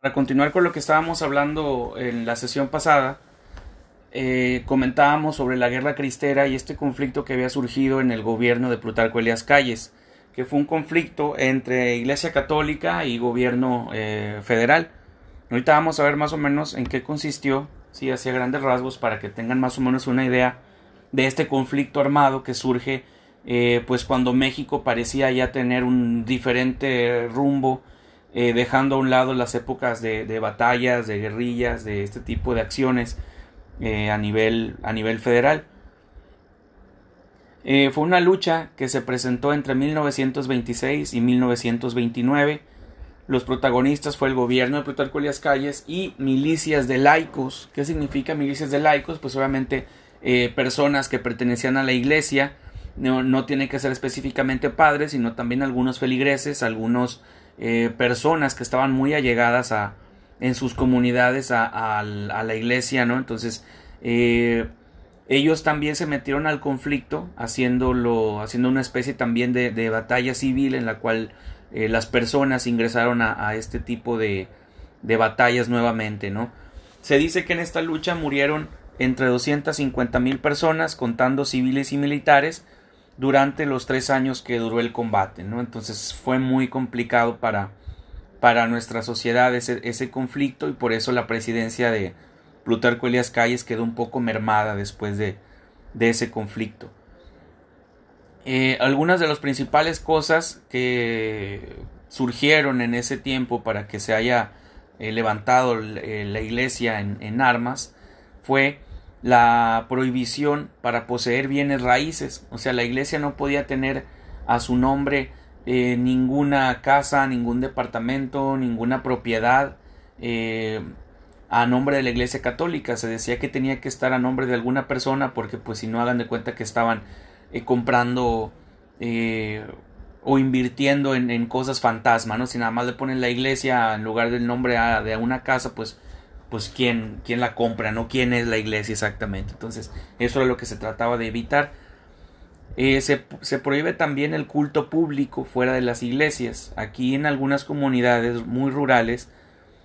Para continuar con lo que estábamos hablando en la sesión pasada, eh, comentábamos sobre la guerra cristera y este conflicto que había surgido en el gobierno de Plutarco Elias Calles, que fue un conflicto entre Iglesia Católica y gobierno eh, federal. Ahorita vamos a ver más o menos en qué consistió, sí, hacia grandes rasgos, para que tengan más o menos una idea de este conflicto armado que surge eh, pues cuando México parecía ya tener un diferente rumbo eh, dejando a un lado las épocas de, batallas, de guerrillas, de este tipo de acciones eh, a, nivel, a nivel federal. Eh, fue una lucha que se presentó entre 1926 y 1929. Los protagonistas fue el gobierno de Plutarco Elias Calles y milicias de laicos. ¿Qué significa milicias de laicos? Pues obviamente personas que pertenecían a la iglesia. No, no tienen que ser específicamente padres, sino también algunos feligreses, algunos eh, personas que estaban muy allegadas a, en sus comunidades a, la iglesia, ¿no? Entonces, eh, ellos también se metieron al conflicto, haciéndolo, haciendo una especie también de, batalla civil en la cual eh, las personas ingresaron a, este tipo de, de, batallas nuevamente, ¿no? Se dice que en esta lucha murieron entre 250 mil personas, contando civiles y militares, durante los tres años que duró el combate, ¿no? Entonces fue muy complicado para, para nuestra sociedad ese, ese conflicto y por eso la presidencia de Plutarco Elias Calles quedó un poco mermada después de, de ese conflicto. Eh, algunas de las principales cosas que surgieron en ese tiempo para que se haya eh, levantado eh, la iglesia en, en armas fue la prohibición para poseer bienes raíces, o sea, la iglesia no podía tener a su nombre eh, ninguna casa, ningún departamento, ninguna propiedad eh, a nombre de la iglesia católica, se decía que tenía que estar a nombre de alguna persona porque pues si no hagan de cuenta que estaban eh, comprando o invirtiendo en, cosas fantasma, ¿no? Si nada más le ponen la iglesia en lugar del nombre de una casa, pues pues quién, quién la compra, no quién es la iglesia exactamente. Entonces, eso era lo que se trataba de evitar. Eh, se, se, prohíbe también el culto público fuera de las iglesias. Aquí en algunas comunidades muy rurales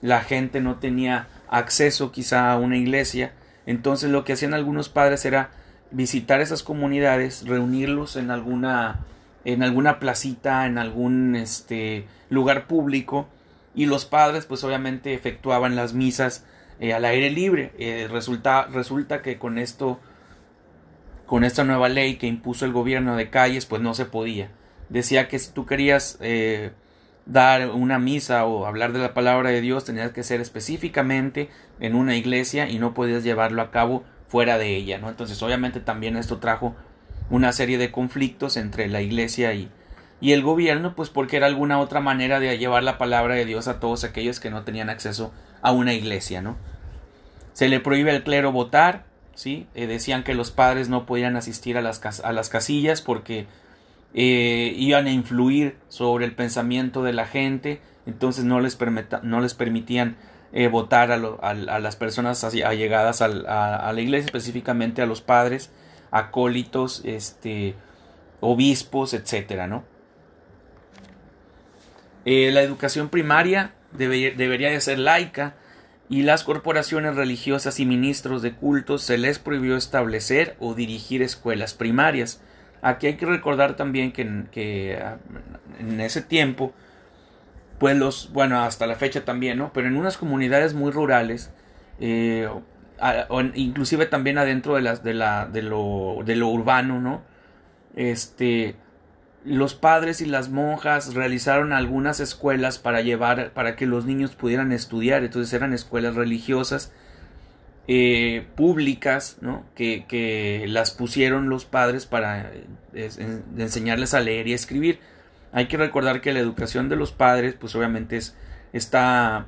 la gente no tenía acceso quizá a una iglesia. Entonces lo que hacían algunos padres era visitar esas comunidades, reunirlos en alguna en alguna placita, en algún este lugar público y los padres pues obviamente efectuaban las misas eh, al aire libre. Eh, resulta, resulta que con esto, con esta nueva ley que impuso el gobierno de calles, pues no se podía. Decía que si tú querías eh, dar una misa o hablar de la palabra de Dios, tenías que ser específicamente en una iglesia y no podías llevarlo a cabo fuera de ella, ¿no? Entonces, obviamente también esto trajo una serie de conflictos entre la iglesia y, y el gobierno, pues porque era alguna otra manera de llevar la palabra de Dios a todos aquellos que no tenían acceso a una iglesia, ¿no? Se le prohíbe al clero votar, ¿sí? Eh, decían que los padres no podían asistir a las, a las casillas porque eh, iban a influir sobre el pensamiento de la gente, entonces no les, no les permitían eh, votar a, las personas allegadas a, la iglesia, específicamente a los padres, acólitos, este, obispos, etcétera, ¿no? Eh, la educación primaria debería de ser laica y las corporaciones religiosas y ministros de cultos se les prohibió establecer o dirigir escuelas primarias. Aquí hay que recordar también que, ah, en ese tiempo, pues los, bueno, hasta la fecha también, ¿no? Pero en unas comunidades muy rurales, eh, inclusive también adentro de, las, de, la, de, lo, de lo urbano, ¿no? Este, los padres y las monjas realizaron algunas escuelas para llevar para que los niños pudieran estudiar entonces eran escuelas religiosas eh, públicas ¿no? que, que, las pusieron los padres para enseñarles a leer y escribir hay que recordar que la educación de los padres pues obviamente es, está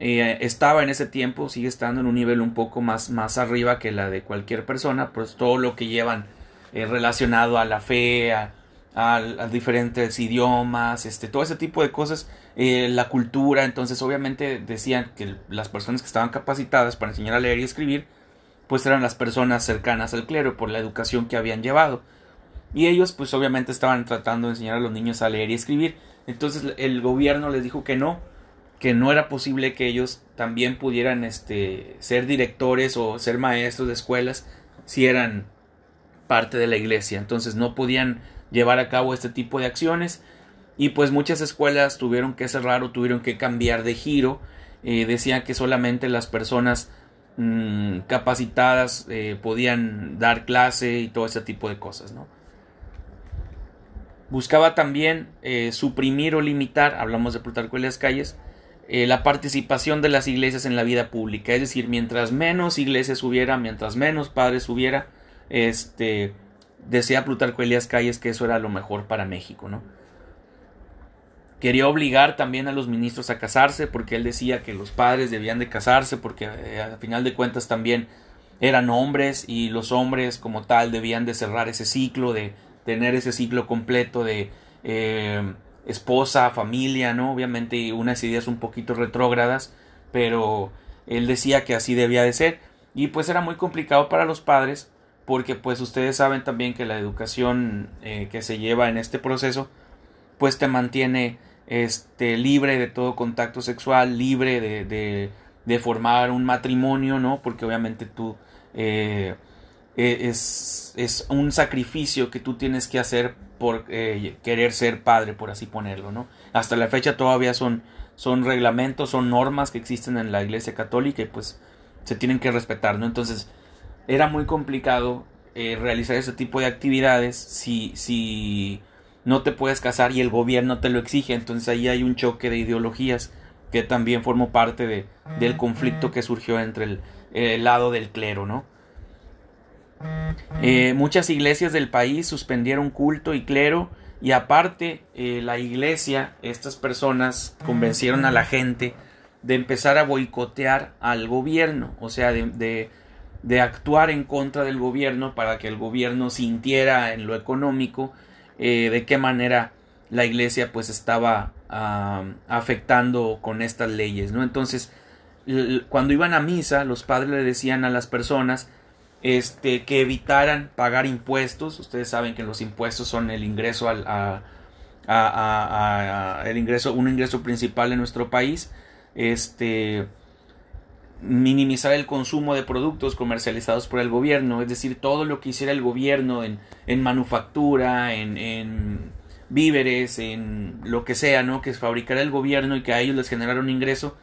eh, estaba en ese tiempo sigue estando en un nivel un poco más más arriba que la de cualquier persona pues todo lo que llevan eh, relacionado a la fe a, a, diferentes idiomas, este, todo ese tipo de cosas, eh, la cultura, entonces obviamente decían que las personas que estaban capacitadas para enseñar a leer y escribir, pues eran las personas cercanas al clero por la educación que habían llevado. Y ellos pues obviamente estaban tratando de enseñar a los niños a leer y escribir. Entonces el gobierno les dijo que no, que no era posible que ellos también pudieran este, ser directores o ser maestros de escuelas si eran parte de la iglesia. Entonces no podían llevar a cabo este tipo de acciones y pues muchas escuelas tuvieron que cerrar o tuvieron que cambiar de giro. Eh, decían que solamente las personas mm, capacitadas eh, podían dar clase y todo ese tipo de cosas, ¿no? Buscaba también eh, suprimir o limitar, hablamos de Plutarco las Calles, la participación de las iglesias en la vida pública. Es decir, mientras menos iglesias hubiera, mientras menos padres hubiera, este, decía Plutarco Elias Calles que eso era lo mejor para México, ¿no? Quería obligar también a los ministros a casarse porque él decía que los padres debían de casarse porque eh, al final de cuentas también eran hombres y los hombres como tal debían de cerrar ese ciclo, de tener ese ciclo completo de eh, esposa, familia, ¿no? Obviamente unas ideas un poquito retrógradas, pero él decía que así debía de ser y pues era muy complicado para los padres porque pues ustedes saben también que la educación eh, que se lleva en este proceso pues te mantiene este libre de todo contacto sexual libre de, de, formar un matrimonio no porque obviamente tú eh, e, es, es, un sacrificio que tú tienes que hacer por eh, querer ser padre por así ponerlo no hasta la fecha todavía son son reglamentos son normas que existen en la iglesia católica y pues se tienen que respetar no entonces era muy complicado eh, realizar ese tipo de actividades si, si no te puedes casar y el gobierno te lo exige. Entonces ahí hay un choque de ideologías que también formó parte de, del conflicto que surgió entre el, lado del clero, ¿no? Eh, muchas iglesias del país suspendieron culto y clero y aparte eh, la iglesia, estas personas convencieron a la gente de empezar a boicotear al gobierno, o sea, de de actuar en contra del gobierno para que el gobierno sintiera en lo económico eh, de qué manera la iglesia pues estaba afectando con estas leyes no entonces cuando iban a misa los padres le decían a las personas este que evitaran pagar impuestos. Ustedes saben que los impuestos son el ingreso al a, el ingreso un ingreso principal en nuestro país. Este minimizar el consumo de productos comercializados por el gobierno, es decir, todo lo que hiciera el gobierno en, en manufactura, en, en, víveres, en lo que sea, ¿no? Que fabricara el gobierno y que a ellos les generara un ingreso,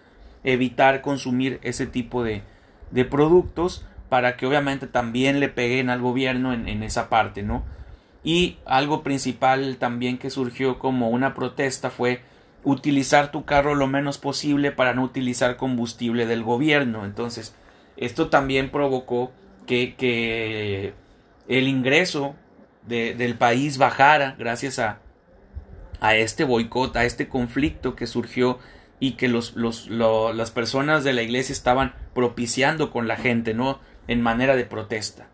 evitar consumir ese tipo de, de productos para que obviamente también le peguen al gobierno en, en esa parte, ¿no? Y algo principal también que surgió como una protesta fue utilizar tu carro lo menos posible para no utilizar combustible del gobierno. Entonces, esto también provocó que, que el ingreso de, del país bajara gracias a, a este boicot, a este conflicto que surgió y que los, los, las personas de la iglesia estaban propiciando con la gente, ¿no? En manera de protesta.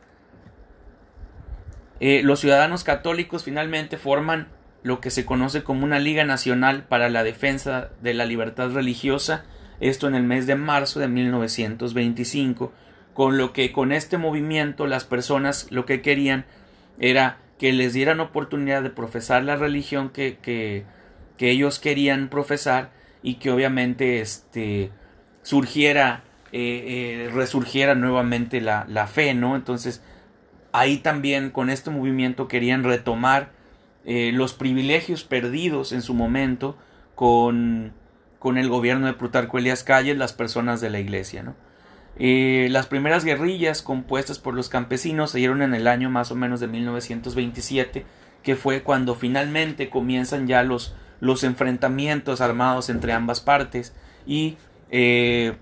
Eh, los ciudadanos católicos finalmente forman lo que se conoce como una Liga Nacional para la Defensa de la Libertad Religiosa, esto en el mes de marzo de 1925, con lo que con este movimiento las personas lo que querían era que les dieran oportunidad de profesar la religión que, que, que ellos querían profesar y que obviamente este, surgiera, eh, eh, resurgiera nuevamente la, la fe, ¿no? Entonces, ahí también con este movimiento querían retomar eh, los privilegios perdidos en su momento con, con el gobierno de Plutarco Elías Calles, las personas de la iglesia. ¿no? Eh, las primeras guerrillas compuestas por los campesinos se dieron en el año más o menos de 1927, que fue cuando finalmente comienzan ya los, los enfrentamientos armados entre ambas partes y eh,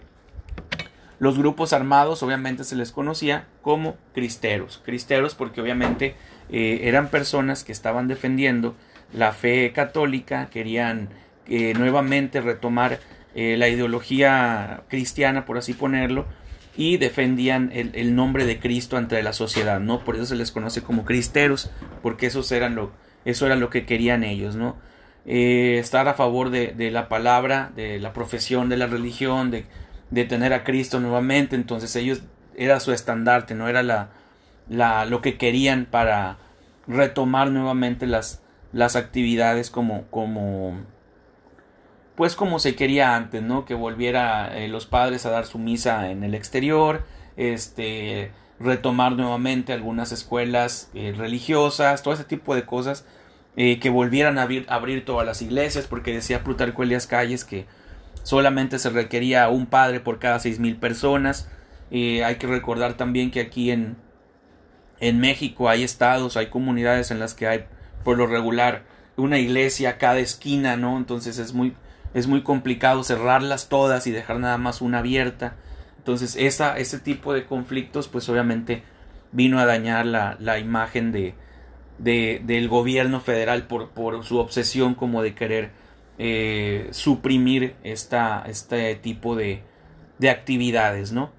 los grupos armados obviamente se les conocía como cristeros, cristeros porque obviamente eh, eran personas que estaban defendiendo la fe católica, querían eh, nuevamente retomar eh, la ideología cristiana, por así ponerlo, y defendían el, nombre de Cristo ante la sociedad, ¿no? Por eso se les conoce como cristeros, porque esos eran lo, eso era lo que querían ellos, ¿no? estar a favor de, de, la palabra, de la profesión de la religión, de, de tener a Cristo nuevamente, entonces ellos era su estandarte, no era la, lo que querían para retomar nuevamente las, las actividades como, como, pues como se quería antes, ¿no? Que volviera eh, los padres a dar su misa en el exterior, este, retomar nuevamente algunas escuelas eh, religiosas, todo ese tipo de cosas, eh, que volvieran a abrir, abrir, todas las iglesias, porque decía Plutarco Elias Calles que solamente se requería un padre por cada seis mil personas. hay que recordar también que aquí en, en México hay estados, hay comunidades en las que hay por lo regular una iglesia a cada esquina, ¿no? Entonces es muy es muy complicado cerrarlas todas y dejar nada más una abierta. Entonces esa, ese tipo de conflictos pues obviamente vino a dañar la, la imagen de, de, del gobierno federal por, por, su obsesión como de querer eh, suprimir esta, este tipo de, de actividades, ¿no?